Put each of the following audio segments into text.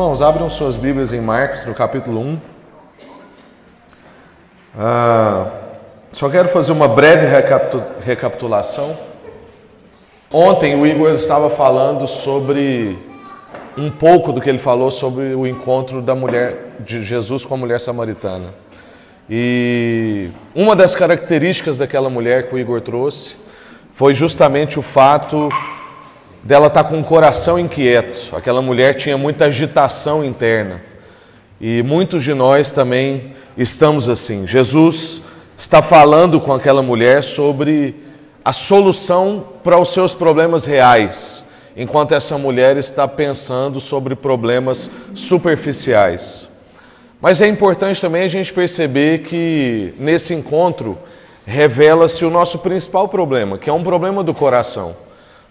Irmãos, abram suas Bíblias em Marcos, no capítulo 1. Ah, só quero fazer uma breve recapitulação. Ontem o Igor estava falando sobre um pouco do que ele falou sobre o encontro da mulher de Jesus com a mulher samaritana. E uma das características daquela mulher que o Igor trouxe foi justamente o fato dela estar com o coração inquieto. Aquela mulher tinha muita agitação interna. E muitos de nós também estamos assim. Jesus está falando com aquela mulher sobre a solução para os seus problemas reais, enquanto essa mulher está pensando sobre problemas superficiais. Mas é importante também a gente perceber que nesse encontro revela-se o nosso principal problema, que é um problema do coração.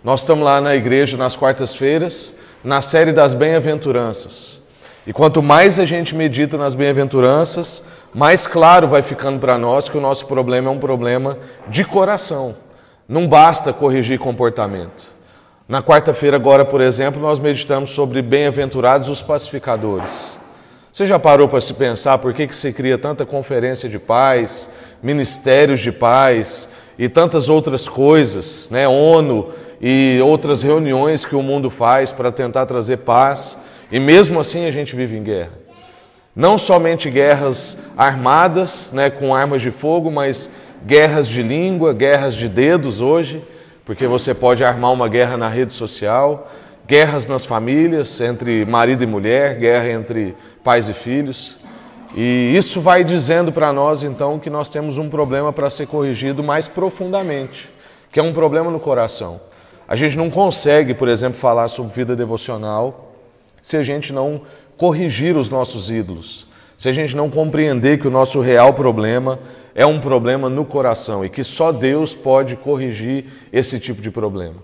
Nós estamos lá na igreja nas quartas-feiras, na série das bem-aventuranças. E quanto mais a gente medita nas bem-aventuranças, mais claro vai ficando para nós que o nosso problema é um problema de coração. Não basta corrigir comportamento. Na quarta-feira, agora, por exemplo, nós meditamos sobre bem-aventurados os pacificadores. Você já parou para se pensar por que, que se cria tanta conferência de paz, ministérios de paz e tantas outras coisas, né? ONU, e outras reuniões que o mundo faz para tentar trazer paz, e mesmo assim a gente vive em guerra. Não somente guerras armadas, né, com armas de fogo, mas guerras de língua, guerras de dedos hoje, porque você pode armar uma guerra na rede social, guerras nas famílias, entre marido e mulher, guerra entre pais e filhos. E isso vai dizendo para nós então que nós temos um problema para ser corrigido mais profundamente, que é um problema no coração. A gente não consegue, por exemplo, falar sobre vida devocional se a gente não corrigir os nossos ídolos, se a gente não compreender que o nosso real problema é um problema no coração e que só Deus pode corrigir esse tipo de problema.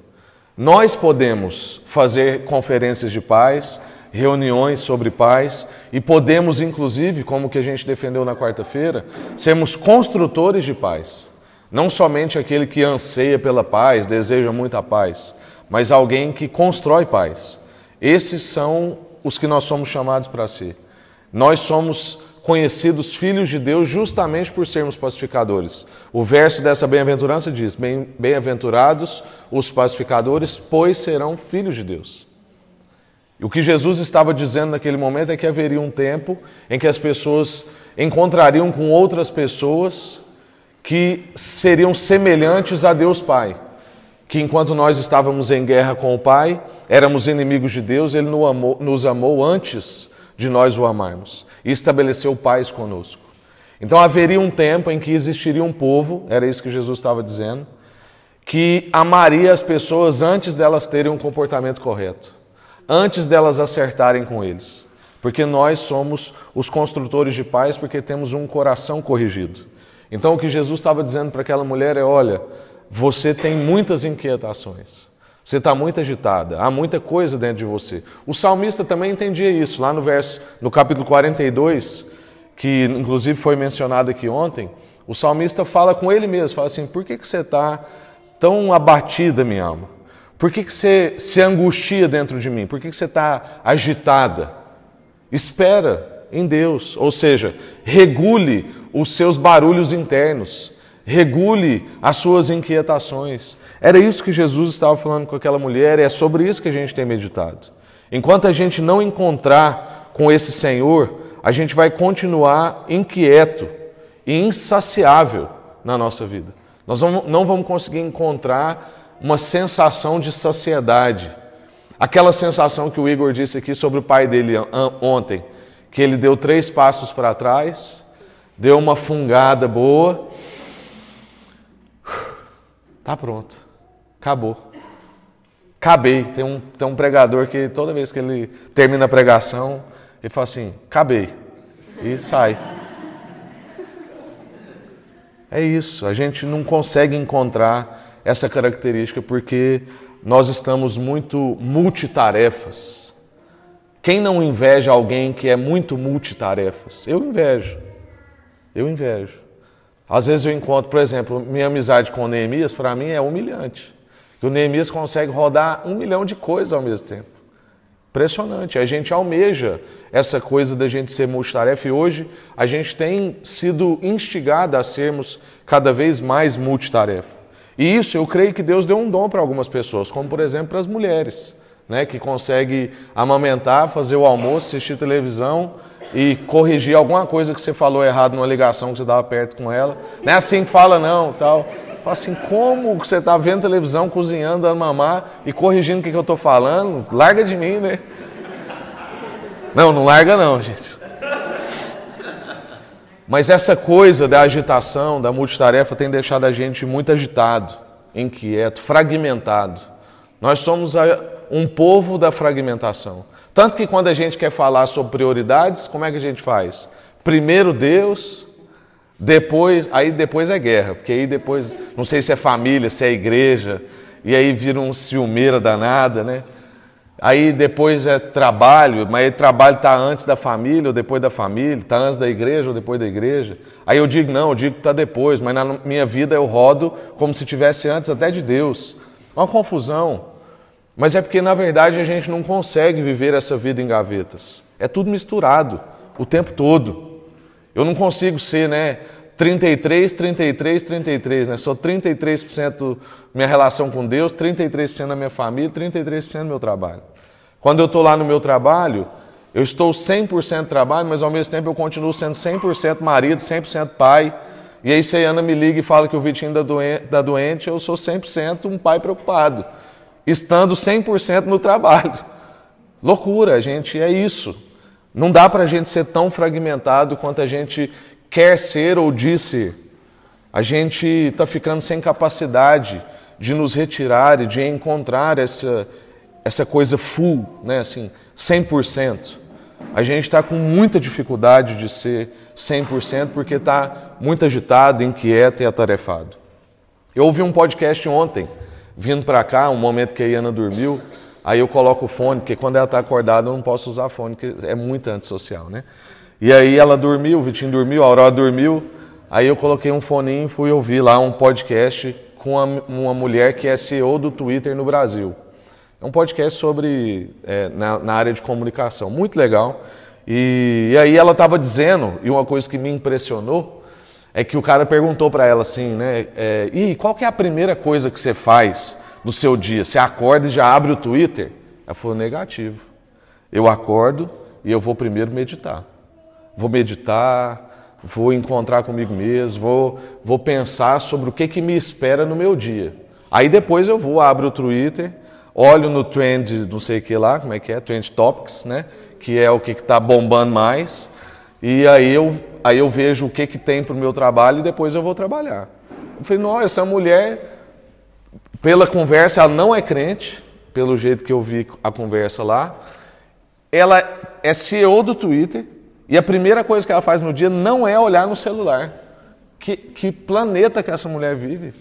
Nós podemos fazer conferências de paz, reuniões sobre paz e podemos, inclusive, como que a gente defendeu na quarta-feira, sermos construtores de paz. Não somente aquele que anseia pela paz, deseja muita paz, mas alguém que constrói paz. Esses são os que nós somos chamados para ser. Nós somos conhecidos filhos de Deus justamente por sermos pacificadores. O verso dessa bem-aventurança diz: Bem-aventurados os pacificadores, pois serão filhos de Deus. E o que Jesus estava dizendo naquele momento é que haveria um tempo em que as pessoas encontrariam com outras pessoas que seriam semelhantes a Deus Pai. Que enquanto nós estávamos em guerra com o Pai, éramos inimigos de Deus, Ele nos amou antes de nós o amarmos e estabeleceu paz conosco. Então haveria um tempo em que existiria um povo, era isso que Jesus estava dizendo, que amaria as pessoas antes delas terem um comportamento correto, antes delas acertarem com eles. Porque nós somos os construtores de paz porque temos um coração corrigido. Então o que Jesus estava dizendo para aquela mulher é: olha, você tem muitas inquietações. Você está muito agitada, há muita coisa dentro de você. O salmista também entendia isso, lá no verso, no capítulo 42, que inclusive foi mencionado aqui ontem, o salmista fala com ele mesmo, fala assim, por que, que você está tão abatida, minha alma? Por que, que você se angustia dentro de mim? Por que, que você está agitada? Espera em Deus, ou seja, regule os seus barulhos internos, regule as suas inquietações. Era isso que Jesus estava falando com aquela mulher e é sobre isso que a gente tem meditado. Enquanto a gente não encontrar com esse Senhor, a gente vai continuar inquieto e insaciável na nossa vida. Nós não vamos conseguir encontrar uma sensação de saciedade. Aquela sensação que o Igor disse aqui sobre o pai dele ontem, que ele deu três passos para trás deu uma fungada boa, tá pronto, acabou. Acabei. Tem um, tem um pregador que toda vez que ele termina a pregação, ele fala assim: acabei. E sai. É isso, a gente não consegue encontrar essa característica porque nós estamos muito multitarefas. Quem não inveja alguém que é muito multitarefas? Eu invejo. Eu invejo. Às vezes eu encontro, por exemplo, minha amizade com o Neemias, para mim é humilhante. O Neemias consegue rodar um milhão de coisas ao mesmo tempo. Impressionante. A gente almeja essa coisa da gente ser multitarefa e hoje a gente tem sido instigado a sermos cada vez mais multitarefa. E isso eu creio que Deus deu um dom para algumas pessoas, como por exemplo para as mulheres, né, que conseguem amamentar, fazer o almoço, assistir televisão e corrigir alguma coisa que você falou errado numa ligação que você estava perto com ela. Não é assim que fala não, tal. Fala assim, como você está vendo televisão, cozinhando, dando mamar e corrigindo o que, que eu estou falando? Larga de mim, né? Não, não larga não, gente. Mas essa coisa da agitação, da multitarefa, tem deixado a gente muito agitado, inquieto, fragmentado. Nós somos um povo da fragmentação. Tanto que quando a gente quer falar sobre prioridades, como é que a gente faz? Primeiro Deus, depois, aí depois é guerra, porque aí depois, não sei se é família, se é igreja, e aí vira um ciumeira danada, né? Aí depois é trabalho, mas trabalho está antes da família ou depois da família, está antes da igreja ou depois da igreja. Aí eu digo, não, eu digo que está depois, mas na minha vida eu rodo como se tivesse antes até de Deus. Uma confusão. Mas é porque na verdade a gente não consegue viver essa vida em gavetas. É tudo misturado o tempo todo. Eu não consigo ser, né, 33, 33, 33, né? Sou 33% minha relação com Deus, 33% da minha família, 33% do meu trabalho. Quando eu estou lá no meu trabalho, eu estou 100% trabalho, mas ao mesmo tempo eu continuo sendo 100% marido, 100% pai. E aí se a Ana me liga e fala que o Vitinho está tá doente, eu sou 100% um pai preocupado, estando 100% no trabalho. Loucura, gente, é isso. Não dá para a gente ser tão fragmentado quanto a gente quer ser ou diz ser. A gente está ficando sem capacidade de nos retirar e de encontrar essa, essa coisa full, né, assim, 100%. A gente está com muita dificuldade de ser 100% porque está muito agitado, inquieto e atarefado. Eu ouvi um podcast ontem, vindo para cá, um momento que a Iana dormiu, aí eu coloco o fone, porque quando ela está acordada eu não posso usar fone, porque é muito antissocial, né? E aí ela dormiu, o Vitinho dormiu, a Aurora dormiu, aí eu coloquei um foninho e fui ouvir lá um podcast com uma, uma mulher que é CEO do Twitter no Brasil. É um podcast sobre é, na, na, área de comunicação, muito legal. E, e aí ela estava dizendo, e uma coisa que me impressionou, é que o cara perguntou para ela assim, né? É, e qual que é a primeira coisa que você faz no seu dia? Você acorda e já abre o Twitter? Ela falou, negativo. Eu acordo e eu vou primeiro meditar. Vou meditar, vou encontrar comigo mesmo, vou, vou pensar sobre o que, que me espera no meu dia. Aí depois eu vou, abro o Twitter, olho no trend, não sei o que lá, como é que é, Trend Topics, né? Que é o que está bombando mais. E aí eu, aí eu vejo o que, que tem para o meu trabalho e depois eu vou trabalhar. Eu falei, nossa, essa mulher, pela conversa, ela não é crente, pelo jeito que eu vi a conversa lá. Ela é CEO do Twitter, e a primeira coisa que ela faz no dia não é olhar no celular. Que, que planeta que essa mulher vive?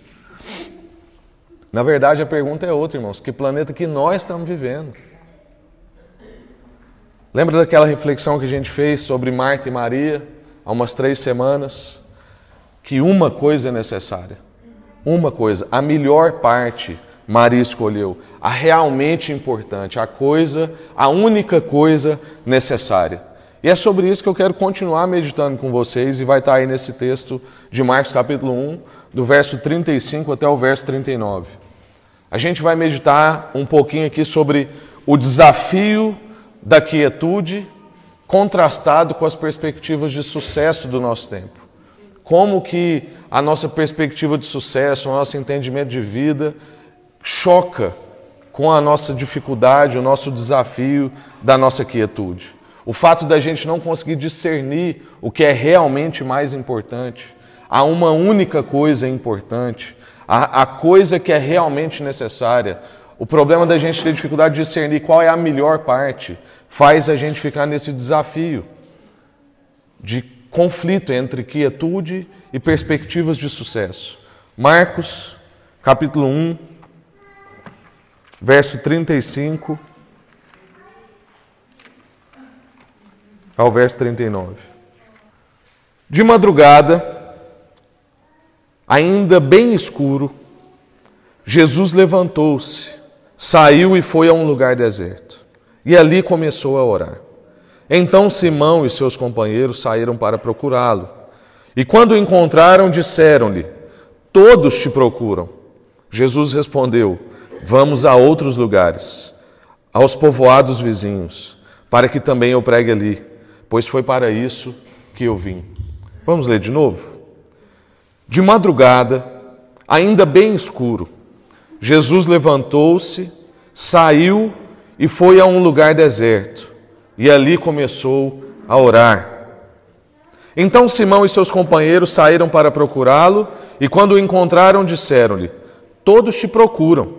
Na verdade, a pergunta é outra, irmãos. Que planeta que nós estamos vivendo? Lembra daquela reflexão que a gente fez sobre Marta e Maria há umas três semanas? Que uma coisa é necessária. Uma coisa, a melhor parte Maria escolheu, a realmente importante, a coisa, a única coisa necessária. E é sobre isso que eu quero continuar meditando com vocês e vai estar aí nesse texto de Marcos capítulo 1, do verso 35 até o verso 39. A gente vai meditar um pouquinho aqui sobre o desafio da quietude contrastado com as perspectivas de sucesso do nosso tempo. Como que a nossa perspectiva de sucesso, o nosso entendimento de vida choca com a nossa dificuldade, o nosso desafio da nossa quietude. O fato da gente não conseguir discernir o que é realmente mais importante. Há uma única coisa importante, a, a coisa que é realmente necessária. O problema da gente ter dificuldade de discernir qual é a melhor parte faz a gente ficar nesse desafio de conflito entre quietude e perspectivas de sucesso. Marcos, capítulo 1, verso 35 ao verso 39. De madrugada, ainda bem escuro, Jesus levantou-se, saiu e foi a um lugar deserto. E ali começou a orar. Então Simão e seus companheiros saíram para procurá-lo. E quando o encontraram, disseram-lhe: Todos te procuram. Jesus respondeu: Vamos a outros lugares, aos povoados vizinhos, para que também eu pregue ali, pois foi para isso que eu vim. Vamos ler de novo? De madrugada, ainda bem escuro, Jesus levantou-se, saiu e foi a um lugar deserto, e ali começou a orar. Então Simão e seus companheiros saíram para procurá-lo, e quando o encontraram, disseram-lhe: Todos te procuram.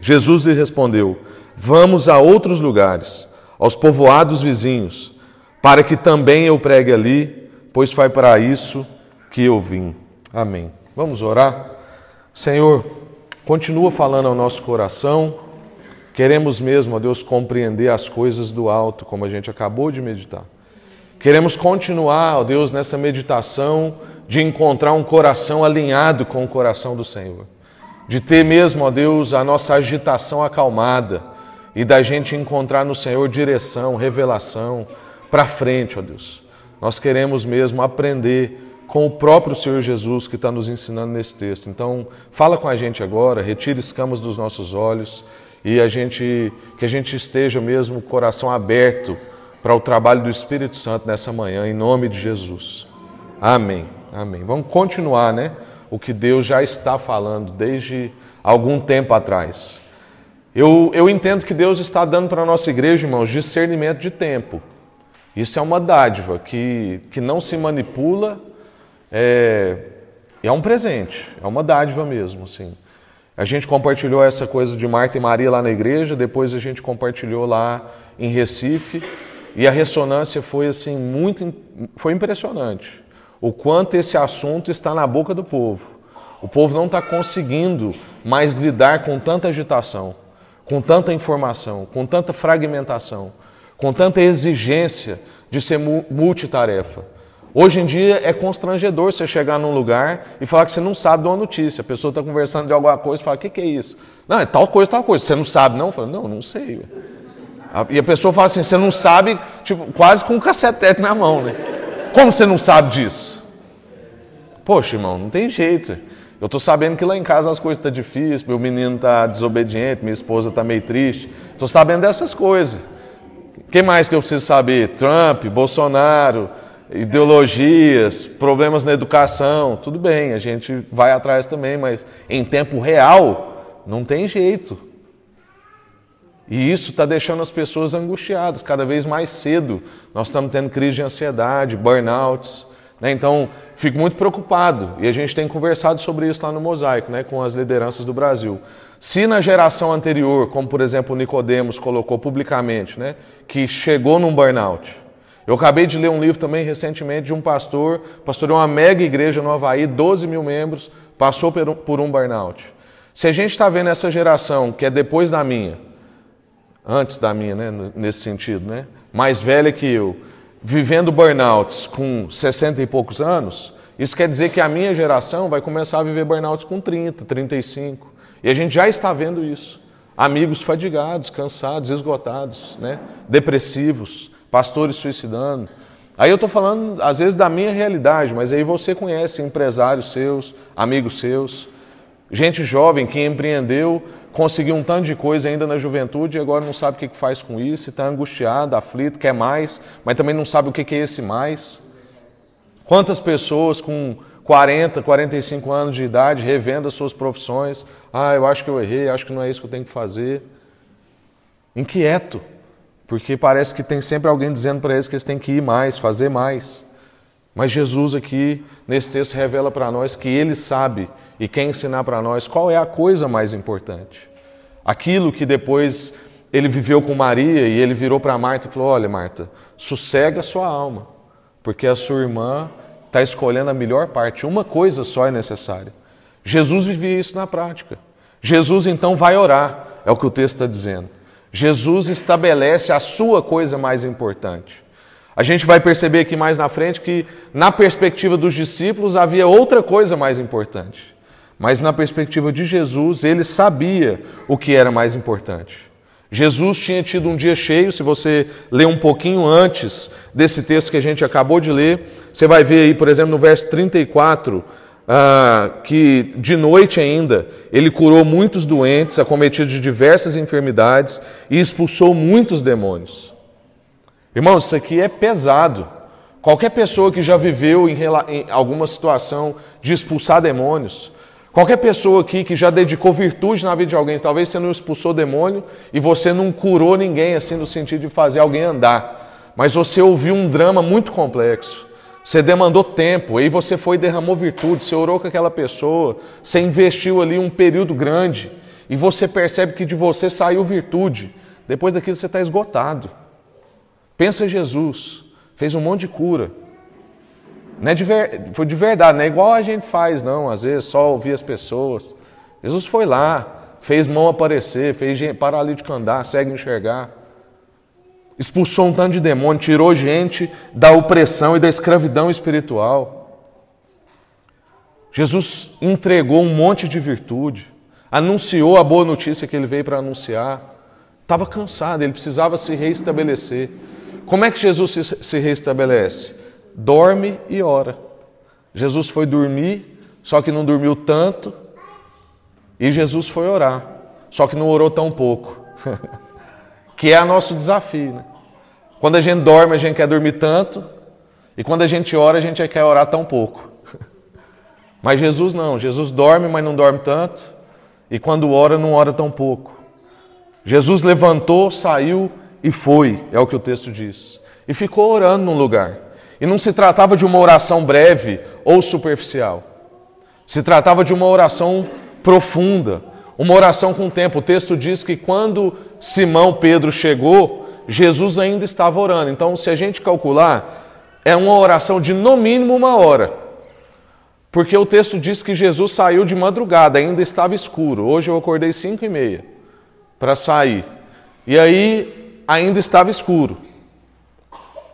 Jesus lhe respondeu: Vamos a outros lugares, aos povoados vizinhos, para que também eu pregue ali, pois foi para isso que eu vim. Amém. Vamos orar? Senhor, continua falando ao nosso coração. Queremos mesmo, ó Deus, compreender as coisas do alto, como a gente acabou de meditar. Queremos continuar, ó Deus, nessa meditação de encontrar um coração alinhado com o coração do Senhor. De ter mesmo, ó Deus, a nossa agitação acalmada e da gente encontrar no Senhor direção, revelação para frente, ó Deus. Nós queremos mesmo aprender com o próprio Senhor Jesus que está nos ensinando nesse texto. Então, fala com a gente agora, retira escamas dos nossos olhos e a gente que a gente esteja mesmo o coração aberto para o trabalho do Espírito Santo nessa manhã, em nome de Jesus. Amém. Amém. Vamos continuar, né? O que Deus já está falando desde algum tempo atrás. Eu, eu entendo que Deus está dando para a nossa igreja, irmãos, discernimento de tempo. Isso é uma dádiva que, que não se manipula, é, é um presente, é uma dádiva mesmo, assim. A gente compartilhou essa coisa de Marta e Maria lá na igreja, depois a gente compartilhou lá em Recife. E a ressonância foi assim muito foi impressionante. O quanto esse assunto está na boca do povo. O povo não está conseguindo mais lidar com tanta agitação, com tanta informação, com tanta fragmentação, com tanta exigência de ser multitarefa. Hoje em dia é constrangedor você chegar num lugar e falar que você não sabe de uma notícia. A pessoa está conversando de alguma coisa e fala: O que, que é isso? Não, é tal coisa, tal coisa. Você não sabe, não? Fala, não, não sei. E a pessoa fala assim, você não sabe, tipo, quase com um cacetete na mão, né? Como você não sabe disso? Poxa, irmão, não tem jeito. Eu estou sabendo que lá em casa as coisas estão tá difíceis, meu menino está desobediente, minha esposa está meio triste. Estou sabendo dessas coisas. O que mais que eu preciso saber? Trump, Bolsonaro, ideologias, problemas na educação, tudo bem, a gente vai atrás também, mas em tempo real não tem jeito. E isso está deixando as pessoas angustiadas cada vez mais cedo. Nós estamos tendo crise de ansiedade, burnouts. Né? Então, fico muito preocupado. E a gente tem conversado sobre isso lá no Mosaico, né? com as lideranças do Brasil. Se na geração anterior, como por exemplo o Nicodemos colocou publicamente, né? que chegou num burnout. Eu acabei de ler um livro também recentemente de um pastor, pastoreou uma mega igreja no Havaí, 12 mil membros, passou por um burnout. Se a gente está vendo essa geração, que é depois da minha, antes da minha, né, nesse sentido, né, mais velha que eu, vivendo burnouts com 60 e poucos anos, isso quer dizer que a minha geração vai começar a viver burnouts com 30, 35. E a gente já está vendo isso. Amigos fadigados, cansados, esgotados, né, depressivos, pastores suicidando. Aí eu estou falando, às vezes, da minha realidade, mas aí você conhece empresários seus, amigos seus, gente jovem que empreendeu conseguiu um tanto de coisa ainda na juventude e agora não sabe o que faz com isso, está angustiado, aflito, quer mais, mas também não sabe o que é esse mais. Quantas pessoas com 40, 45 anos de idade revendo as suas profissões, ah, eu acho que eu errei, acho que não é isso que eu tenho que fazer. Inquieto, porque parece que tem sempre alguém dizendo para eles que eles têm que ir mais, fazer mais. Mas Jesus aqui, nesse texto, revela para nós que Ele sabe e quer ensinar para nós qual é a coisa mais importante. Aquilo que depois ele viveu com Maria e ele virou para Marta e falou: Olha, Marta, sossega a sua alma, porque a sua irmã está escolhendo a melhor parte. Uma coisa só é necessária. Jesus vivia isso na prática. Jesus então vai orar, é o que o texto está dizendo. Jesus estabelece a sua coisa mais importante. A gente vai perceber aqui mais na frente que, na perspectiva dos discípulos, havia outra coisa mais importante. Mas na perspectiva de Jesus, ele sabia o que era mais importante. Jesus tinha tido um dia cheio, se você ler um pouquinho antes desse texto que a gente acabou de ler, você vai ver aí, por exemplo, no verso 34, ah, que de noite ainda ele curou muitos doentes, acometidos de diversas enfermidades e expulsou muitos demônios. Irmãos, isso aqui é pesado. Qualquer pessoa que já viveu em, em alguma situação de expulsar demônios, Qualquer pessoa aqui que já dedicou virtude na vida de alguém, talvez você não expulsou demônio e você não curou ninguém, assim, no sentido de fazer alguém andar, mas você ouviu um drama muito complexo. Você demandou tempo, aí você foi e derramou virtude, você orou com aquela pessoa, você investiu ali um período grande e você percebe que de você saiu virtude. Depois daquilo você está esgotado. Pensa Jesus, fez um monte de cura, não é de ver, foi de verdade, não é igual a gente faz, não, às vezes só ouvir as pessoas. Jesus foi lá, fez mão aparecer, fez paralítico andar, segue enxergar. Expulsou um tanto de demônio, tirou gente da opressão e da escravidão espiritual. Jesus entregou um monte de virtude, anunciou a boa notícia que ele veio para anunciar. Estava cansado, ele precisava se reestabelecer. Como é que Jesus se, reestabelece? dorme e ora. Jesus foi dormir, só que não dormiu tanto, e Jesus foi orar, só que não orou tão pouco. que é o nosso desafio. Né? Quando a gente dorme, a gente quer dormir tanto, e quando a gente ora, a gente quer orar tão pouco. Mas Jesus não, Jesus dorme, mas não dorme tanto, e quando ora, não ora tão pouco. Jesus levantou, saiu e foi, é o que o texto diz. E ficou orando num lugar. E não se tratava de uma oração breve ou superficial. Se tratava de uma oração profunda, uma oração com tempo. O texto diz que quando Simão Pedro chegou, Jesus ainda estava orando. Então, se a gente calcular, é uma oração de no mínimo uma hora. Porque o texto diz que Jesus saiu de madrugada, ainda estava escuro. Hoje eu acordei cinco e meia para sair. E aí ainda estava escuro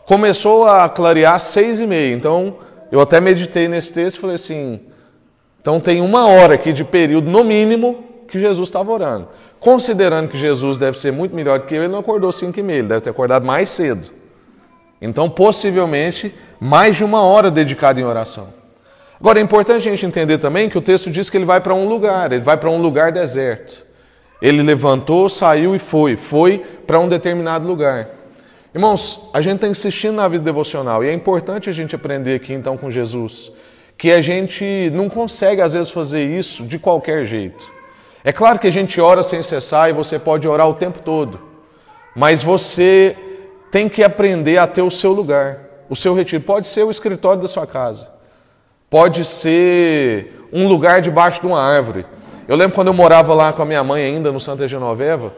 começou a clarear seis e meia. Então, eu até meditei nesse texto e falei assim, então tem uma hora aqui de período, no mínimo, que Jesus estava orando. Considerando que Jesus deve ser muito melhor do que eu, ele não acordou cinco e meia, ele deve ter acordado mais cedo. Então, possivelmente, mais de uma hora dedicada em oração. Agora, é importante a gente entender também que o texto diz que ele vai para um lugar, ele vai para um lugar deserto. Ele levantou, saiu e foi, foi para um determinado lugar. Irmãos, a gente está insistindo na vida devocional e é importante a gente aprender aqui então com Jesus que a gente não consegue às vezes fazer isso de qualquer jeito. É claro que a gente ora sem cessar e você pode orar o tempo todo, mas você tem que aprender a ter o seu lugar, o seu retiro. Pode ser o escritório da sua casa, pode ser um lugar debaixo de uma árvore. Eu lembro quando eu morava lá com a minha mãe ainda no Santa Genoveva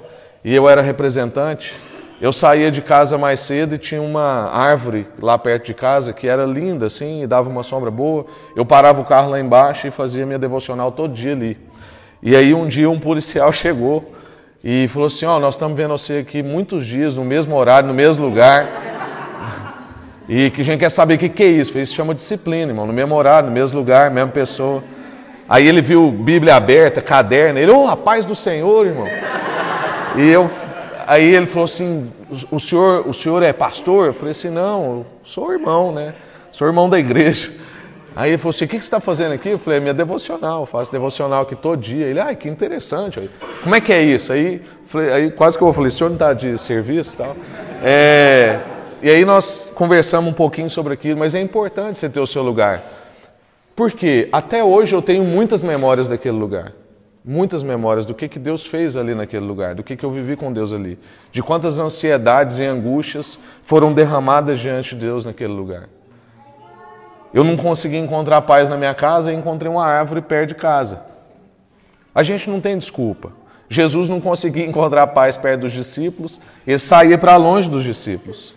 e eu era representante. Eu saía de casa mais cedo e tinha uma árvore lá perto de casa que era linda assim e dava uma sombra boa. Eu parava o carro lá embaixo e fazia minha devocional todo dia ali. E aí um dia um policial chegou e falou assim: Ó, oh, nós estamos vendo você aqui muitos dias, no mesmo horário, no mesmo lugar. E que a gente quer saber o que, que é isso. Isso chama disciplina, irmão. No mesmo horário, no mesmo lugar, mesma pessoa. Aí ele viu Bíblia aberta, caderno. Ele, ô, oh, do Senhor, irmão. E eu Aí ele falou assim: o senhor, o senhor é pastor? Eu falei assim: não, eu sou irmão, né? Sou irmão da igreja. Aí ele falou assim: o que você está fazendo aqui? Eu falei: é minha devocional, eu faço devocional aqui todo dia. Ele, ah, que interessante. Como é que é isso? Aí, falei, aí quase que eu falei: o senhor não está de serviço e tal? É, e aí nós conversamos um pouquinho sobre aquilo, mas é importante você ter o seu lugar. Porque até hoje eu tenho muitas memórias daquele lugar muitas memórias do que, que Deus fez ali naquele lugar, do que, que eu vivi com Deus ali, de quantas ansiedades e angústias foram derramadas diante de Deus naquele lugar. Eu não consegui encontrar paz na minha casa e encontrei uma árvore perto de casa. A gente não tem desculpa. Jesus não conseguia encontrar paz perto dos discípulos, ele saía para longe dos discípulos.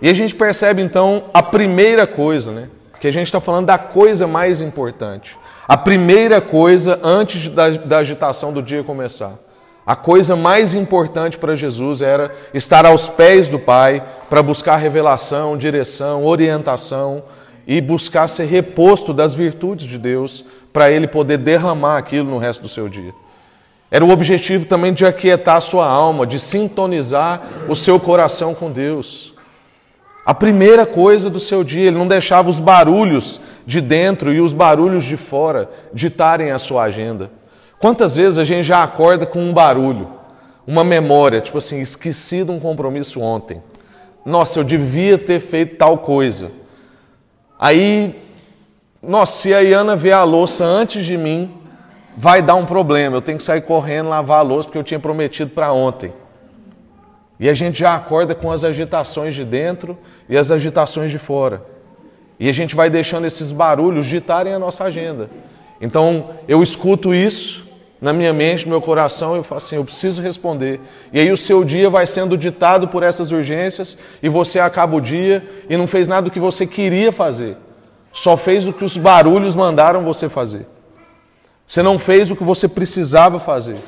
E a gente percebe então a primeira coisa, né? Que a gente está falando da coisa mais importante. A primeira coisa antes da, da agitação do dia começar. A coisa mais importante para Jesus era estar aos pés do Pai para buscar revelação, direção, orientação e buscar ser reposto das virtudes de Deus para ele poder derramar aquilo no resto do seu dia. Era o objetivo também de aquietar a sua alma, de sintonizar o seu coração com Deus. A primeira coisa do seu dia, ele não deixava os barulhos de dentro e os barulhos de fora ditarem a sua agenda. Quantas vezes a gente já acorda com um barulho, uma memória, tipo assim, esqueci de um compromisso ontem. Nossa, eu devia ter feito tal coisa. Aí, nossa, se a Iana ver a louça antes de mim, vai dar um problema. Eu tenho que sair correndo, lavar a louça, porque eu tinha prometido para ontem. E a gente já acorda com as agitações de dentro e as agitações de fora. E a gente vai deixando esses barulhos ditarem a nossa agenda. Então eu escuto isso na minha mente, no meu coração, eu falo assim: eu preciso responder. E aí o seu dia vai sendo ditado por essas urgências, e você acaba o dia e não fez nada do que você queria fazer, só fez o que os barulhos mandaram você fazer. Você não fez o que você precisava fazer.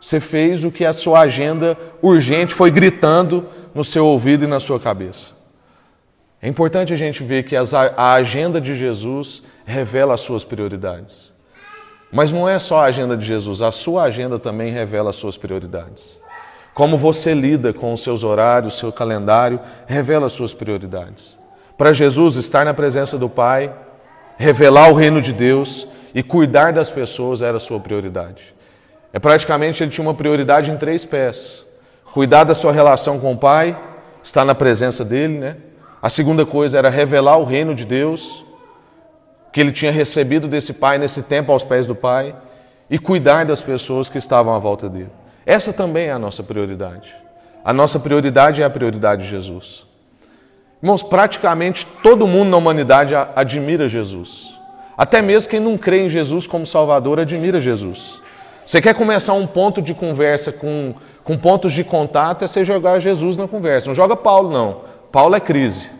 Você fez o que a sua agenda urgente foi gritando no seu ouvido e na sua cabeça. É importante a gente ver que a agenda de Jesus revela as suas prioridades. Mas não é só a agenda de Jesus, a sua agenda também revela as suas prioridades. Como você lida com os seus horários, seu calendário, revela as suas prioridades. Para Jesus, estar na presença do Pai, revelar o reino de Deus e cuidar das pessoas era a sua prioridade. É praticamente ele tinha uma prioridade em três pés: cuidar da sua relação com o Pai, estar na presença dele, né? A segunda coisa era revelar o reino de Deus, que ele tinha recebido desse Pai nesse tempo aos pés do Pai, e cuidar das pessoas que estavam à volta dele. Essa também é a nossa prioridade. A nossa prioridade é a prioridade de Jesus. Irmãos, praticamente todo mundo na humanidade admira Jesus. Até mesmo quem não crê em Jesus como Salvador admira Jesus. Você quer começar um ponto de conversa com, com pontos de contato, é você jogar Jesus na conversa. Não joga Paulo, não. Paulo é crise.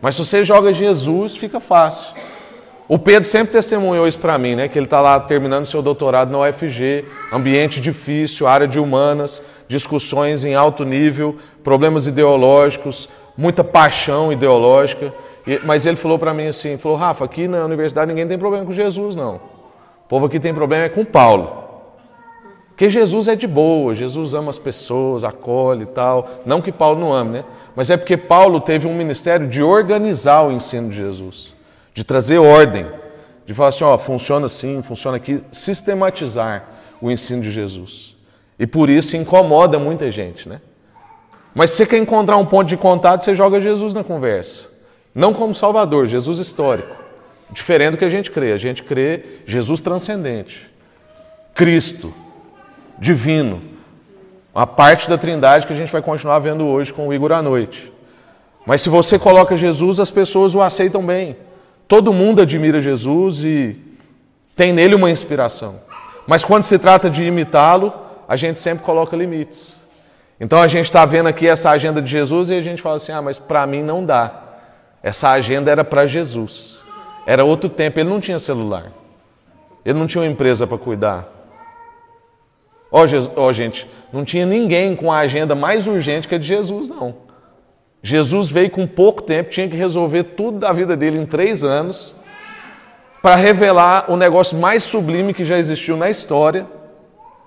Mas se você joga Jesus, fica fácil. O Pedro sempre testemunhou isso para mim, né? Que ele está lá terminando seu doutorado na UFG, ambiente difícil, área de humanas, discussões em alto nível, problemas ideológicos, muita paixão ideológica. Mas ele falou para mim assim, falou, Rafa, aqui na universidade ninguém tem problema com Jesus, não. O povo aqui tem problema é com Paulo. Porque Jesus é de boa, Jesus ama as pessoas, acolhe e tal. Não que Paulo não ame, né? Mas é porque Paulo teve um ministério de organizar o ensino de Jesus, de trazer ordem, de falar assim, ó, funciona assim, funciona aqui, sistematizar o ensino de Jesus. E por isso incomoda muita gente, né? Mas se você quer encontrar um ponto de contato, você joga Jesus na conversa. Não como Salvador, Jesus histórico. Diferente do que a gente crê. A gente crê Jesus transcendente. Cristo, divino. A parte da trindade que a gente vai continuar vendo hoje com o Igor à noite. Mas se você coloca Jesus, as pessoas o aceitam bem. Todo mundo admira Jesus e tem nele uma inspiração. Mas quando se trata de imitá-lo, a gente sempre coloca limites. Então a gente está vendo aqui essa agenda de Jesus e a gente fala assim: ah, mas para mim não dá. Essa agenda era para Jesus. Era outro tempo, ele não tinha celular. Ele não tinha uma empresa para cuidar. Ó, oh, oh, gente, não tinha ninguém com a agenda mais urgente que a de Jesus, não. Jesus veio com pouco tempo, tinha que resolver tudo da vida dele em três anos, para revelar o negócio mais sublime que já existiu na história,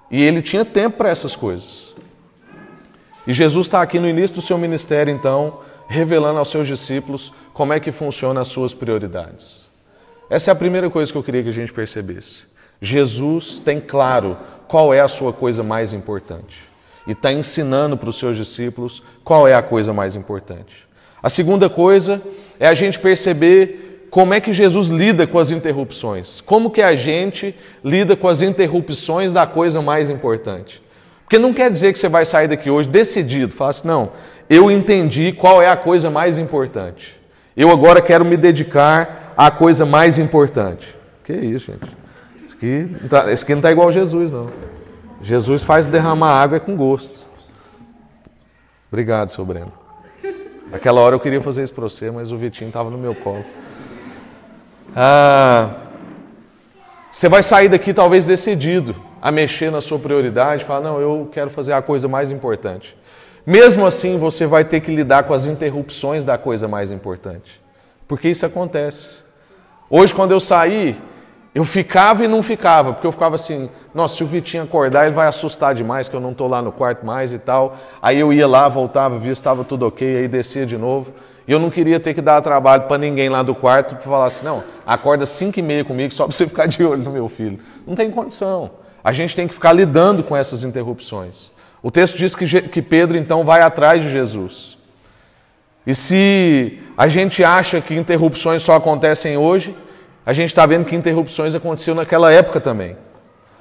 e ele tinha tempo para essas coisas. E Jesus está aqui no início do seu ministério, então, revelando aos seus discípulos como é que funcionam as suas prioridades. Essa é a primeira coisa que eu queria que a gente percebesse. Jesus tem claro qual é a sua coisa mais importante. E está ensinando para os seus discípulos qual é a coisa mais importante. A segunda coisa é a gente perceber como é que Jesus lida com as interrupções. Como que a gente lida com as interrupções da coisa mais importante. Porque não quer dizer que você vai sair daqui hoje decidido, falar assim, não, eu entendi qual é a coisa mais importante. Eu agora quero me dedicar à coisa mais importante. Que isso, gente? tá, esse aqui não está igual a Jesus, não. Jesus faz derramar água com gosto. Obrigado, seu Breno. Naquela hora eu queria fazer isso para você, mas o Vitinho estava no meu colo. Ah, você vai sair daqui talvez decidido a mexer na sua prioridade, falar, não, eu quero fazer a coisa mais importante. Mesmo assim, você vai ter que lidar com as interrupções da coisa mais importante. Porque isso acontece. Hoje, quando eu saí, eu ficava e não ficava, porque eu ficava assim, nossa, se o Vitinho acordar, ele vai assustar demais, que eu não estou lá no quarto mais e tal. Aí eu ia lá, voltava, via estava tudo ok, aí descia de novo. E eu não queria ter que dar trabalho para ninguém lá do quarto para falar assim, não, acorda 5 e meia comigo só para você ficar de olho no meu filho. Não tem condição. A gente tem que ficar lidando com essas interrupções. O texto diz que, que Pedro então vai atrás de Jesus. E se a gente acha que interrupções só acontecem hoje, a gente está vendo que interrupções aconteciam naquela época também.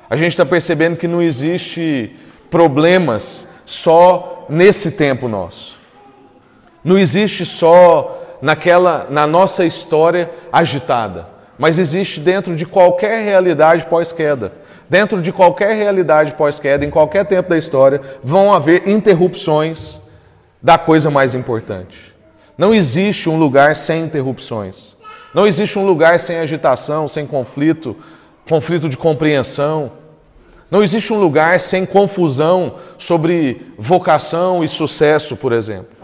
A gente está percebendo que não existe problemas só nesse tempo nosso. Não existe só naquela na nossa história agitada, mas existe dentro de qualquer realidade pós-queda. Dentro de qualquer realidade pós-queda, em qualquer tempo da história, vão haver interrupções da coisa mais importante. Não existe um lugar sem interrupções. Não existe um lugar sem agitação, sem conflito, conflito de compreensão. Não existe um lugar sem confusão sobre vocação e sucesso, por exemplo.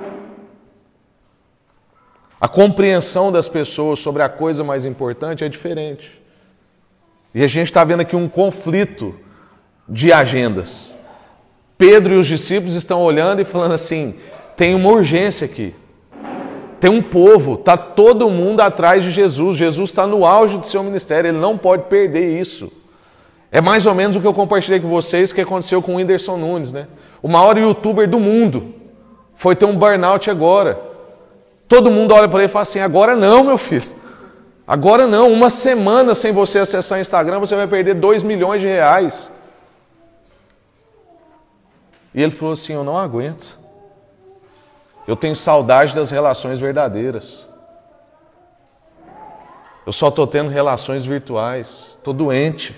A compreensão das pessoas sobre a coisa mais importante é diferente. E a gente está vendo aqui um conflito de agendas. Pedro e os discípulos estão olhando e falando assim: tem uma urgência aqui. Tem um povo, está todo mundo atrás de Jesus. Jesus está no auge do seu ministério, ele não pode perder isso. É mais ou menos o que eu compartilhei com vocês que aconteceu com o Whindersson Nunes, né? O maior youtuber do mundo foi ter um burnout agora. Todo mundo olha para ele e fala assim: agora não, meu filho. Agora não, uma semana sem você acessar o Instagram, você vai perder 2 milhões de reais. E ele falou assim: Eu não aguento. Eu tenho saudade das relações verdadeiras. Eu só estou tendo relações virtuais. Estou doente.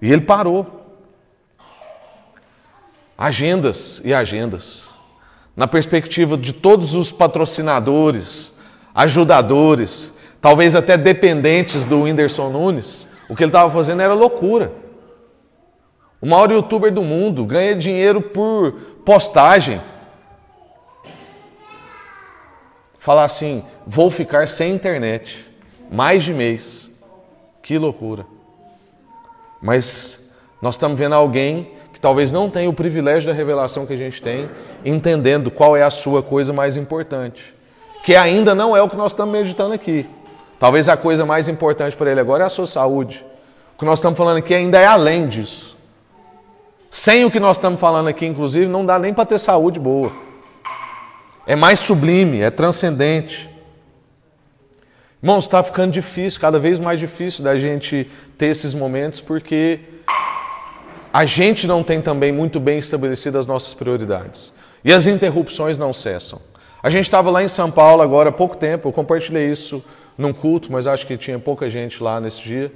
E ele parou. Agendas e agendas. Na perspectiva de todos os patrocinadores, ajudadores, talvez até dependentes do Whindersson Nunes, o que ele estava fazendo era loucura. O maior youtuber do mundo ganha dinheiro por postagem falar assim: vou ficar sem internet mais de mês. Que loucura. Mas nós estamos vendo alguém que talvez não tenha o privilégio da revelação que a gente tem, entendendo qual é a sua coisa mais importante. Que ainda não é o que nós estamos meditando aqui. Talvez a coisa mais importante para ele agora é a sua saúde. O que nós estamos falando aqui ainda é além disso. Sem o que nós estamos falando aqui, inclusive, não dá nem para ter saúde boa é mais sublime, é transcendente. Irmãos, está ficando difícil, cada vez mais difícil da gente ter esses momentos, porque a gente não tem também muito bem estabelecidas as nossas prioridades. E as interrupções não cessam. A gente estava lá em São Paulo agora há pouco tempo, eu compartilhei isso num culto, mas acho que tinha pouca gente lá nesse dia.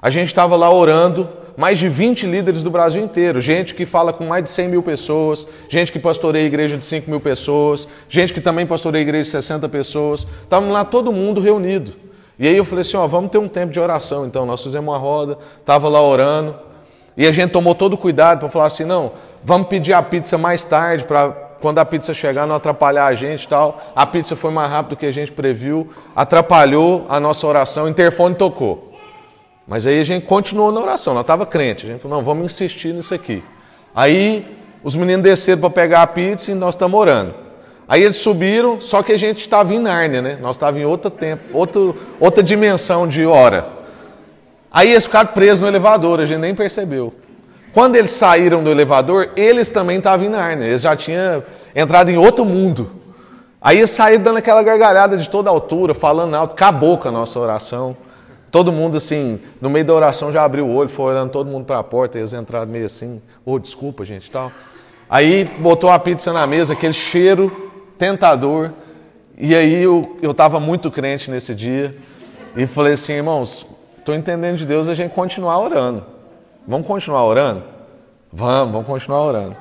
A gente estava lá orando, mais de 20 líderes do Brasil inteiro, gente que fala com mais de 100 mil pessoas, gente que pastoreia igreja de 5 mil pessoas, gente que também pastoreia igreja de 60 pessoas. Estávamos lá todo mundo reunido. E aí eu falei assim, ó, vamos ter um tempo de oração. Então nós fizemos uma roda, estava lá orando, e a gente tomou todo o cuidado para falar assim, não, vamos pedir a pizza mais tarde para quando a pizza chegar não atrapalhar a gente e tal. A pizza foi mais rápido do que a gente previu, atrapalhou a nossa oração, o interfone tocou. Mas aí a gente continuou na oração, nós estava crente. A gente falou, não, vamos insistir nisso aqui. Aí os meninos desceram para pegar a pizza e nós estamos orando. Aí eles subiram, só que a gente estava em Nárnia, né? Nós estávamos em outro tempo, outro, outra dimensão de hora. Aí eles ficaram presos no elevador, a gente nem percebeu. Quando eles saíram do elevador, eles também estavam em Nárnia, eles já tinham entrado em outro mundo. Aí eles saíram dando aquela gargalhada de toda altura, falando alto, acabou com a nossa oração. Todo mundo assim, no meio da oração já abriu o olho, foi olhando todo mundo para a porta, e eles entraram meio assim, ô oh, desculpa gente tal. Aí botou a pizza na mesa, aquele cheiro tentador. E aí eu estava muito crente nesse dia e falei assim, irmãos, estou entendendo de Deus a gente continuar orando. Vamos continuar orando? Vamos, vamos continuar orando.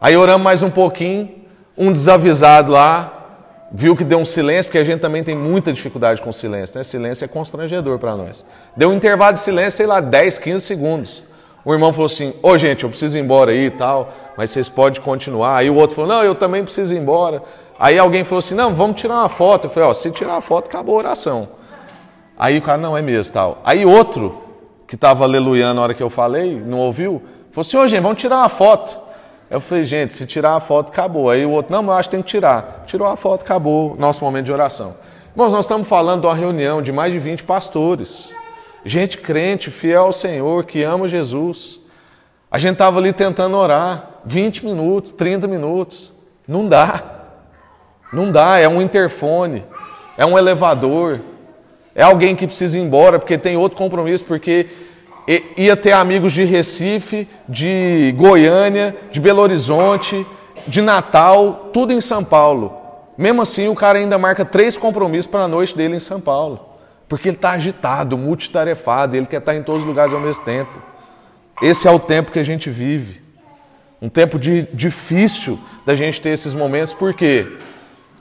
Aí oramos mais um pouquinho, um desavisado lá, viu que deu um silêncio, porque a gente também tem muita dificuldade com silêncio, né? Silêncio é constrangedor para nós. Deu um intervalo de silêncio, sei lá, 10, 15 segundos. O irmão falou assim: Ô oh, gente, eu preciso ir embora aí e tal, mas vocês podem continuar. Aí o outro falou: Não, eu também preciso ir embora. Aí alguém falou assim: Não, vamos tirar uma foto. Eu falei: Ó, se tirar a foto, acabou a oração. Aí o cara: Não, é mesmo tal. Aí outro que estava aleluiando na hora que eu falei, não ouviu, falou assim, ô gente, vamos tirar uma foto. Eu falei, gente, se tirar a foto, acabou. Aí o outro, não, mas eu acho que tem que tirar. Tirou a foto, acabou nosso momento de oração. Irmãos, nós estamos falando de uma reunião de mais de 20 pastores. Gente crente, fiel ao Senhor, que ama Jesus. A gente estava ali tentando orar 20 minutos, 30 minutos. Não dá. Não dá, é um interfone, é um elevador, é alguém que precisa ir embora porque tem outro compromisso, porque ia ter amigos de Recife, de Goiânia, de Belo Horizonte, de Natal, tudo em São Paulo. Mesmo assim, o cara ainda marca três compromissos para a noite dele em São Paulo. Porque ele está agitado, multitarefado, ele quer estar em todos os lugares ao mesmo tempo. Esse é o tempo que a gente vive. Um tempo de, difícil da gente ter esses momentos, por quê?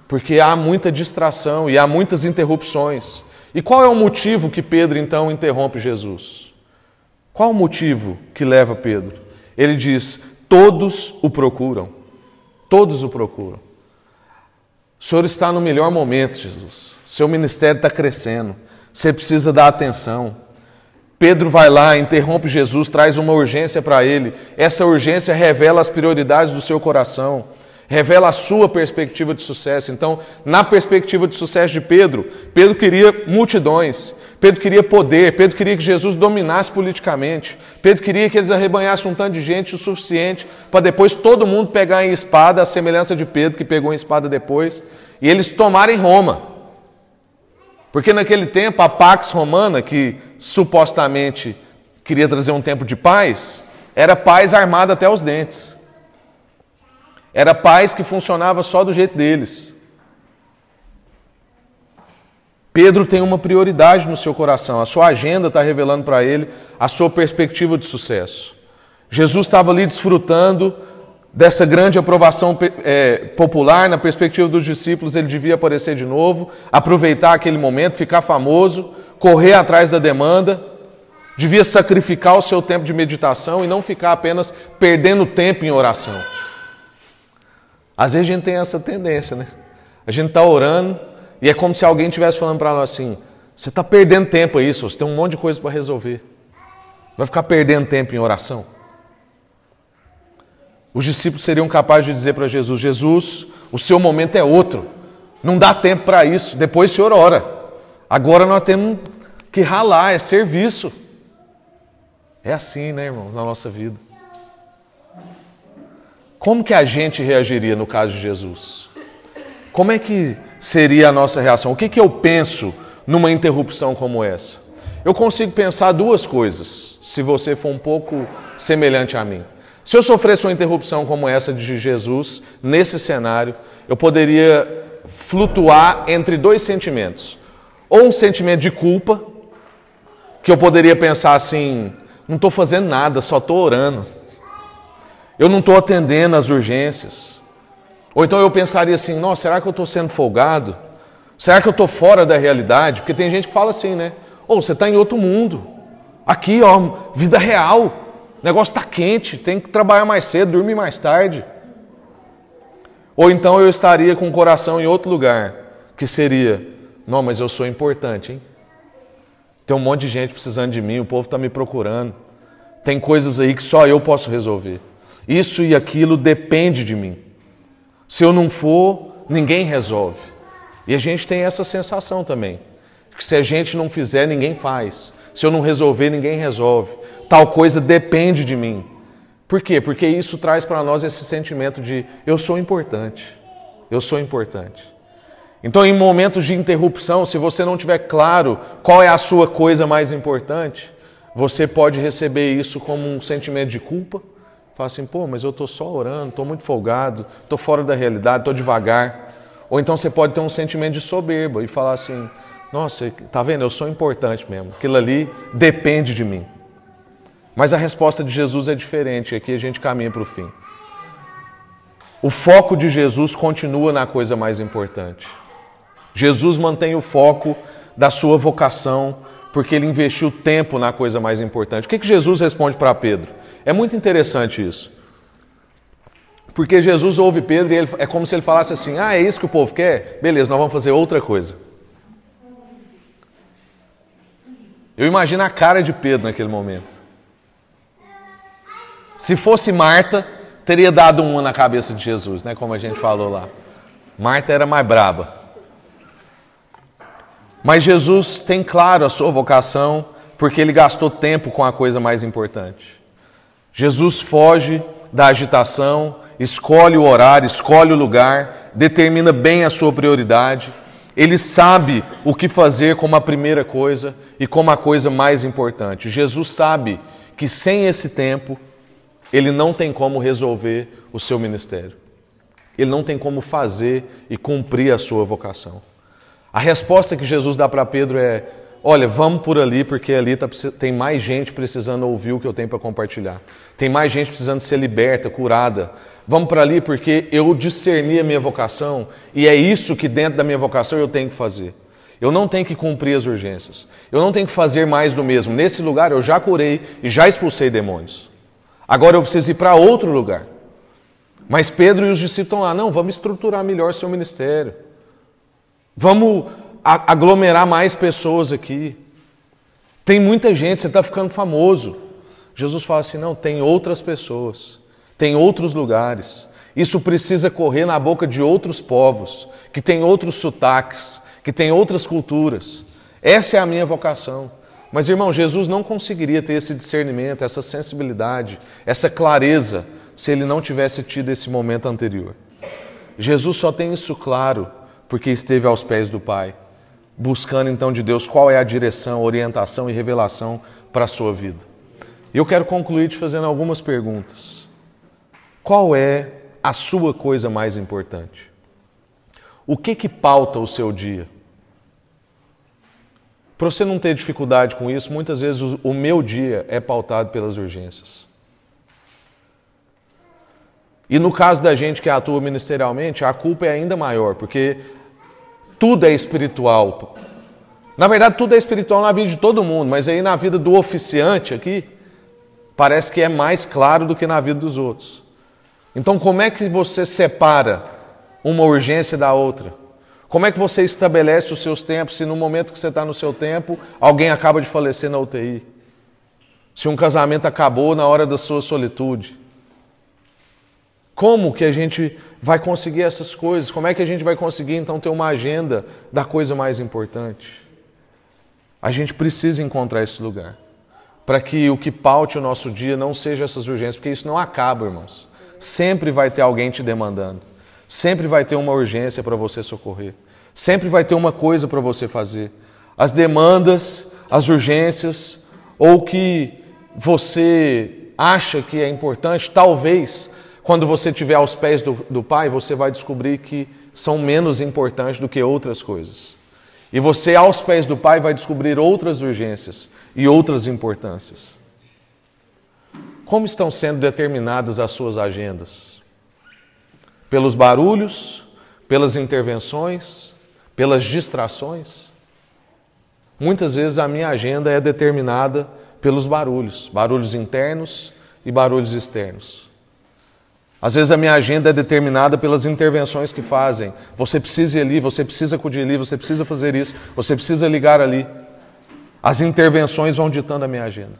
Porque há muita distração e há muitas interrupções. E qual é o motivo que Pedro então interrompe Jesus? Qual o motivo que leva Pedro? Ele diz: todos o procuram. Todos o procuram. O Senhor está no melhor momento, Jesus. Seu ministério está crescendo. Você precisa dar atenção. Pedro vai lá, interrompe Jesus, traz uma urgência para ele. Essa urgência revela as prioridades do seu coração, revela a sua perspectiva de sucesso. Então, na perspectiva de sucesso de Pedro, Pedro queria multidões, Pedro queria poder, Pedro queria que Jesus dominasse politicamente, Pedro queria que eles arrebanhassem um tanto de gente o suficiente para depois todo mundo pegar em espada, a semelhança de Pedro, que pegou em espada depois, e eles tomarem Roma. Porque naquele tempo a Pax Romana, que supostamente queria trazer um tempo de paz, era paz armada até os dentes. Era paz que funcionava só do jeito deles. Pedro tem uma prioridade no seu coração, a sua agenda está revelando para ele a sua perspectiva de sucesso. Jesus estava ali desfrutando dessa grande aprovação é, popular, na perspectiva dos discípulos, ele devia aparecer de novo, aproveitar aquele momento, ficar famoso, correr atrás da demanda, devia sacrificar o seu tempo de meditação e não ficar apenas perdendo tempo em oração. Às vezes a gente tem essa tendência, né? A gente está orando e é como se alguém estivesse falando para nós assim: você está perdendo tempo aí, você tem um monte de coisa para resolver. Vai ficar perdendo tempo em oração? Os discípulos seriam capazes de dizer para Jesus: Jesus, o seu momento é outro, não dá tempo para isso, depois o senhor ora. Agora nós temos que ralar, é serviço. É assim, né, irmãos, na nossa vida. Como que a gente reagiria no caso de Jesus? Como é que seria a nossa reação? O que, que eu penso numa interrupção como essa? Eu consigo pensar duas coisas, se você for um pouco semelhante a mim. Se eu sofresse uma interrupção como essa de Jesus, nesse cenário, eu poderia flutuar entre dois sentimentos. Ou um sentimento de culpa, que eu poderia pensar assim: não estou fazendo nada, só estou orando. Eu não estou atendendo às urgências. Ou então eu pensaria assim: nossa, será que eu estou sendo folgado? Será que eu estou fora da realidade? Porque tem gente que fala assim, né? Ou oh, você está em outro mundo. Aqui, ó, vida real. O negócio está quente, tem que trabalhar mais cedo, dormir mais tarde. Ou então eu estaria com o coração em outro lugar, que seria: não, mas eu sou importante, hein? Tem um monte de gente precisando de mim, o povo está me procurando. Tem coisas aí que só eu posso resolver. Isso e aquilo depende de mim. Se eu não for, ninguém resolve. E a gente tem essa sensação também, que se a gente não fizer, ninguém faz. Se eu não resolver, ninguém resolve. Tal coisa depende de mim. Por quê? Porque isso traz para nós esse sentimento de eu sou importante. Eu sou importante. Então, em momentos de interrupção, se você não tiver claro qual é a sua coisa mais importante, você pode receber isso como um sentimento de culpa. Fala assim, pô, mas eu estou só orando, estou muito folgado, estou fora da realidade, estou devagar. Ou então você pode ter um sentimento de soberba e falar assim, nossa, tá vendo? Eu sou importante mesmo. Aquilo ali depende de mim. Mas a resposta de Jesus é diferente. Aqui a gente caminha para o fim. O foco de Jesus continua na coisa mais importante. Jesus mantém o foco da sua vocação, porque ele investiu tempo na coisa mais importante. O que, que Jesus responde para Pedro? É muito interessante isso. Porque Jesus ouve Pedro e ele, é como se ele falasse assim: Ah, é isso que o povo quer? Beleza, nós vamos fazer outra coisa. Eu imagino a cara de Pedro naquele momento. Se fosse Marta, teria dado uma na cabeça de Jesus, né? Como a gente falou lá. Marta era mais braba. Mas Jesus tem claro a sua vocação, porque ele gastou tempo com a coisa mais importante. Jesus foge da agitação, escolhe o horário, escolhe o lugar, determina bem a sua prioridade. Ele sabe o que fazer como a primeira coisa e como a coisa mais importante. Jesus sabe que sem esse tempo, ele não tem como resolver o seu ministério. Ele não tem como fazer e cumprir a sua vocação. A resposta que Jesus dá para Pedro é: Olha, vamos por ali, porque ali tá, tem mais gente precisando ouvir o que eu tenho para compartilhar. Tem mais gente precisando ser liberta, curada. Vamos para ali porque eu discerni a minha vocação e é isso que dentro da minha vocação eu tenho que fazer. Eu não tenho que cumprir as urgências. Eu não tenho que fazer mais do mesmo. Nesse lugar eu já curei e já expulsei demônios. Agora eu preciso ir para outro lugar. Mas Pedro e os discípulos estão lá, não, vamos estruturar melhor seu ministério. Vamos aglomerar mais pessoas aqui. Tem muita gente, você está ficando famoso. Jesus fala assim: não, tem outras pessoas, tem outros lugares. Isso precisa correr na boca de outros povos, que tem outros sotaques, que tem outras culturas. Essa é a minha vocação. Mas, irmão, Jesus não conseguiria ter esse discernimento, essa sensibilidade, essa clareza, se ele não tivesse tido esse momento anterior. Jesus só tem isso claro porque esteve aos pés do Pai buscando então de Deus qual é a direção, orientação e revelação para a sua vida. Eu quero concluir te fazendo algumas perguntas. Qual é a sua coisa mais importante? O que que pauta o seu dia? Para você não ter dificuldade com isso, muitas vezes o meu dia é pautado pelas urgências. E no caso da gente que atua ministerialmente, a culpa é ainda maior, porque tudo é espiritual. Na verdade, tudo é espiritual na vida de todo mundo, mas aí na vida do oficiante aqui, parece que é mais claro do que na vida dos outros. Então, como é que você separa uma urgência da outra? Como é que você estabelece os seus tempos se no momento que você está no seu tempo, alguém acaba de falecer na UTI? Se um casamento acabou na hora da sua solitude? Como que a gente vai conseguir essas coisas? Como é que a gente vai conseguir então ter uma agenda da coisa mais importante? A gente precisa encontrar esse lugar para que o que paute o nosso dia não seja essas urgências, porque isso não acaba, irmãos. Sempre vai ter alguém te demandando. Sempre vai ter uma urgência para você socorrer. Sempre vai ter uma coisa para você fazer. As demandas, as urgências, ou que você acha que é importante, talvez quando você estiver aos pés do, do Pai, você vai descobrir que são menos importantes do que outras coisas. E você, aos pés do Pai, vai descobrir outras urgências e outras importâncias. Como estão sendo determinadas as suas agendas? Pelos barulhos, pelas intervenções, pelas distrações? Muitas vezes a minha agenda é determinada pelos barulhos, barulhos internos e barulhos externos. Às vezes a minha agenda é determinada pelas intervenções que fazem. Você precisa ir ali, você precisa acudir ali, você precisa fazer isso, você precisa ligar ali. As intervenções vão ditando a minha agenda.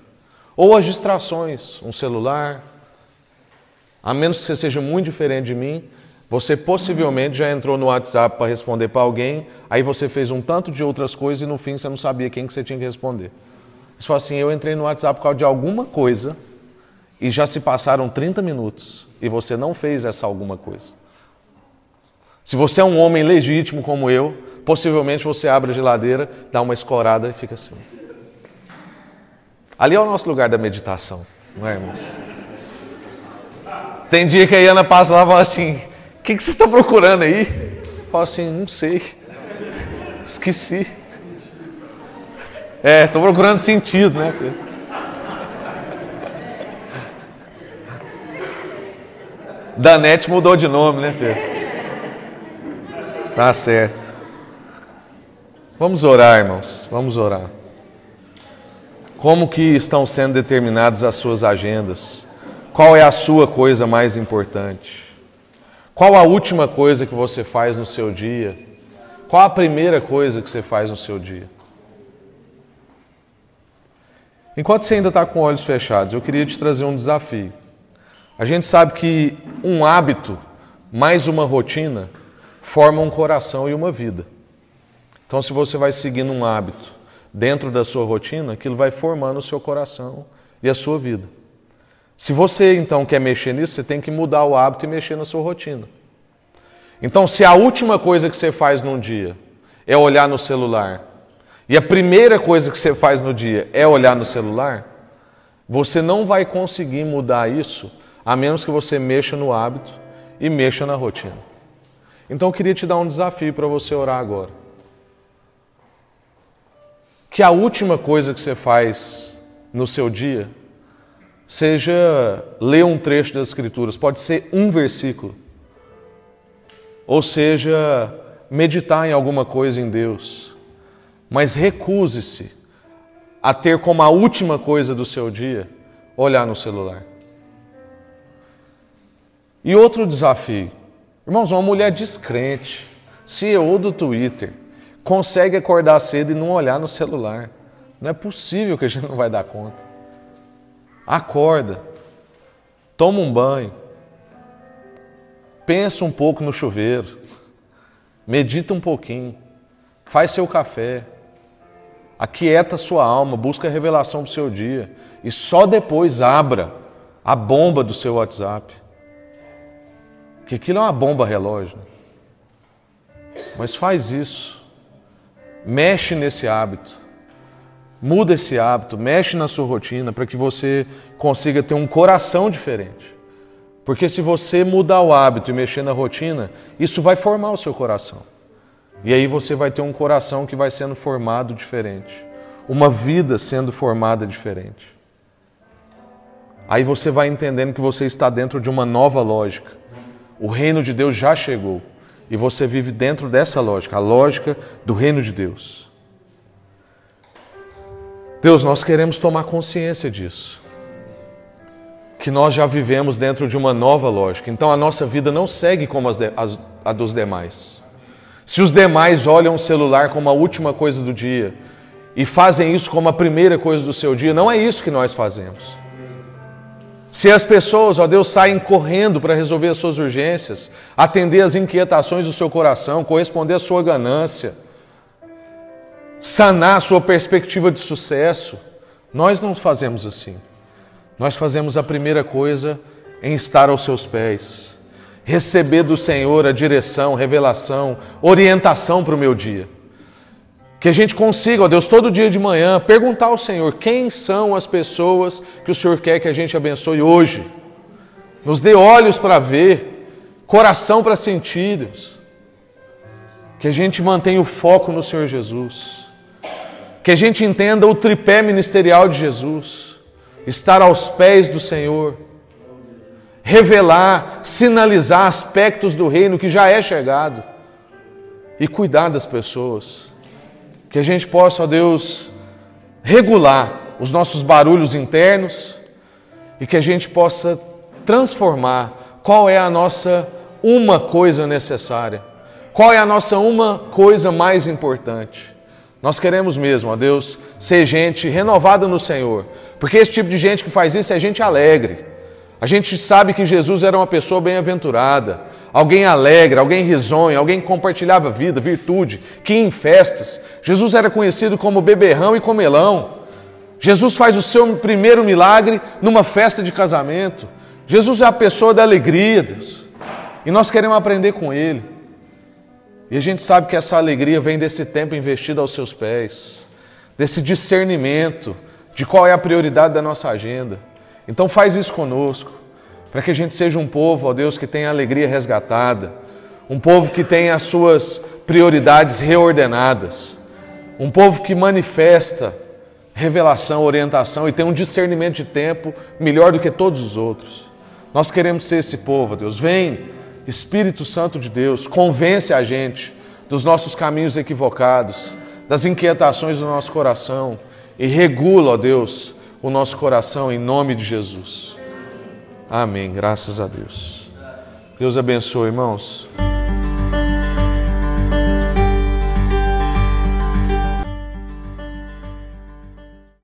Ou as distrações, um celular. A menos que você seja muito diferente de mim, você possivelmente já entrou no WhatsApp para responder para alguém, aí você fez um tanto de outras coisas e no fim você não sabia quem que você tinha que responder. Você fala assim, eu entrei no WhatsApp por causa de alguma coisa e já se passaram 30 minutos e você não fez essa alguma coisa. Se você é um homem legítimo como eu, possivelmente você abre a geladeira, dá uma escorada e fica assim. Ali é o nosso lugar da meditação, não é, irmãos? Tem dia que a Iana passa lá e fala assim: O que, que você está procurando aí? Fala assim: Não sei. Esqueci. É, estou procurando sentido, né? Filho? Danete mudou de nome, né, Pedro? Tá certo. Vamos orar, irmãos. Vamos orar. Como que estão sendo determinadas as suas agendas? Qual é a sua coisa mais importante? Qual a última coisa que você faz no seu dia? Qual a primeira coisa que você faz no seu dia? Enquanto você ainda está com olhos fechados, eu queria te trazer um desafio. A gente sabe que um hábito mais uma rotina forma um coração e uma vida. Então, se você vai seguindo um hábito dentro da sua rotina, aquilo vai formando o seu coração e a sua vida. Se você então quer mexer nisso, você tem que mudar o hábito e mexer na sua rotina. Então, se a última coisa que você faz num dia é olhar no celular, e a primeira coisa que você faz no dia é olhar no celular, você não vai conseguir mudar isso a menos que você mexa no hábito e mexa na rotina. Então eu queria te dar um desafio para você orar agora. Que a última coisa que você faz no seu dia seja ler um trecho das Escrituras, pode ser um versículo, ou seja, meditar em alguma coisa em Deus, mas recuse-se a ter como a última coisa do seu dia olhar no celular. E outro desafio, irmãos, uma mulher descrente, CEO do Twitter, consegue acordar cedo e não olhar no celular. Não é possível que a gente não vai dar conta. Acorda, toma um banho, pensa um pouco no chuveiro, medita um pouquinho, faz seu café, aquieta sua alma, busca a revelação do seu dia e só depois abra a bomba do seu WhatsApp. Que aquilo é uma bomba relógio. Mas faz isso. Mexe nesse hábito. Muda esse hábito, mexe na sua rotina para que você consiga ter um coração diferente. Porque se você mudar o hábito e mexer na rotina, isso vai formar o seu coração. E aí você vai ter um coração que vai sendo formado diferente, uma vida sendo formada diferente. Aí você vai entendendo que você está dentro de uma nova lógica. O reino de Deus já chegou e você vive dentro dessa lógica, a lógica do reino de Deus. Deus, nós queremos tomar consciência disso. Que nós já vivemos dentro de uma nova lógica. Então a nossa vida não segue como de, as, a dos demais. Se os demais olham o celular como a última coisa do dia e fazem isso como a primeira coisa do seu dia, não é isso que nós fazemos. Se as pessoas, ó Deus, saem correndo para resolver as suas urgências, atender as inquietações do seu coração, corresponder à sua ganância, sanar a sua perspectiva de sucesso. Nós não fazemos assim. Nós fazemos a primeira coisa em estar aos seus pés, receber do Senhor a direção, revelação, orientação para o meu dia. Que a gente consiga, ó Deus, todo dia de manhã, perguntar ao Senhor quem são as pessoas que o Senhor quer que a gente abençoe hoje. Nos dê olhos para ver, coração para sentir, Deus. Que a gente mantenha o foco no Senhor Jesus que a gente entenda o tripé ministerial de Jesus, estar aos pés do Senhor, revelar, sinalizar aspectos do reino que já é chegado e cuidar das pessoas. Que a gente possa, ó Deus, regular os nossos barulhos internos e que a gente possa transformar qual é a nossa uma coisa necessária, qual é a nossa uma coisa mais importante. Nós queremos mesmo, ó Deus, ser gente renovada no Senhor, porque esse tipo de gente que faz isso é gente alegre. A gente sabe que Jesus era uma pessoa bem-aventurada, alguém alegre, alguém risonho, alguém que compartilhava vida, virtude, que ia em festas. Jesus era conhecido como beberrão e comelão. Jesus faz o seu primeiro milagre numa festa de casamento. Jesus é a pessoa da alegria, Deus. E nós queremos aprender com ele. E a gente sabe que essa alegria vem desse tempo investido aos seus pés, desse discernimento de qual é a prioridade da nossa agenda. Então faz isso conosco, para que a gente seja um povo, ó Deus, que tenha alegria resgatada, um povo que tenha as suas prioridades reordenadas, um povo que manifesta revelação, orientação e tem um discernimento de tempo melhor do que todos os outros. Nós queremos ser esse povo, Deus. Vem Espírito Santo de Deus, convence a gente dos nossos caminhos equivocados, das inquietações do nosso coração e regula, ó Deus, o nosso coração em nome de Jesus. Amém. Graças a Deus. Deus abençoe, irmãos.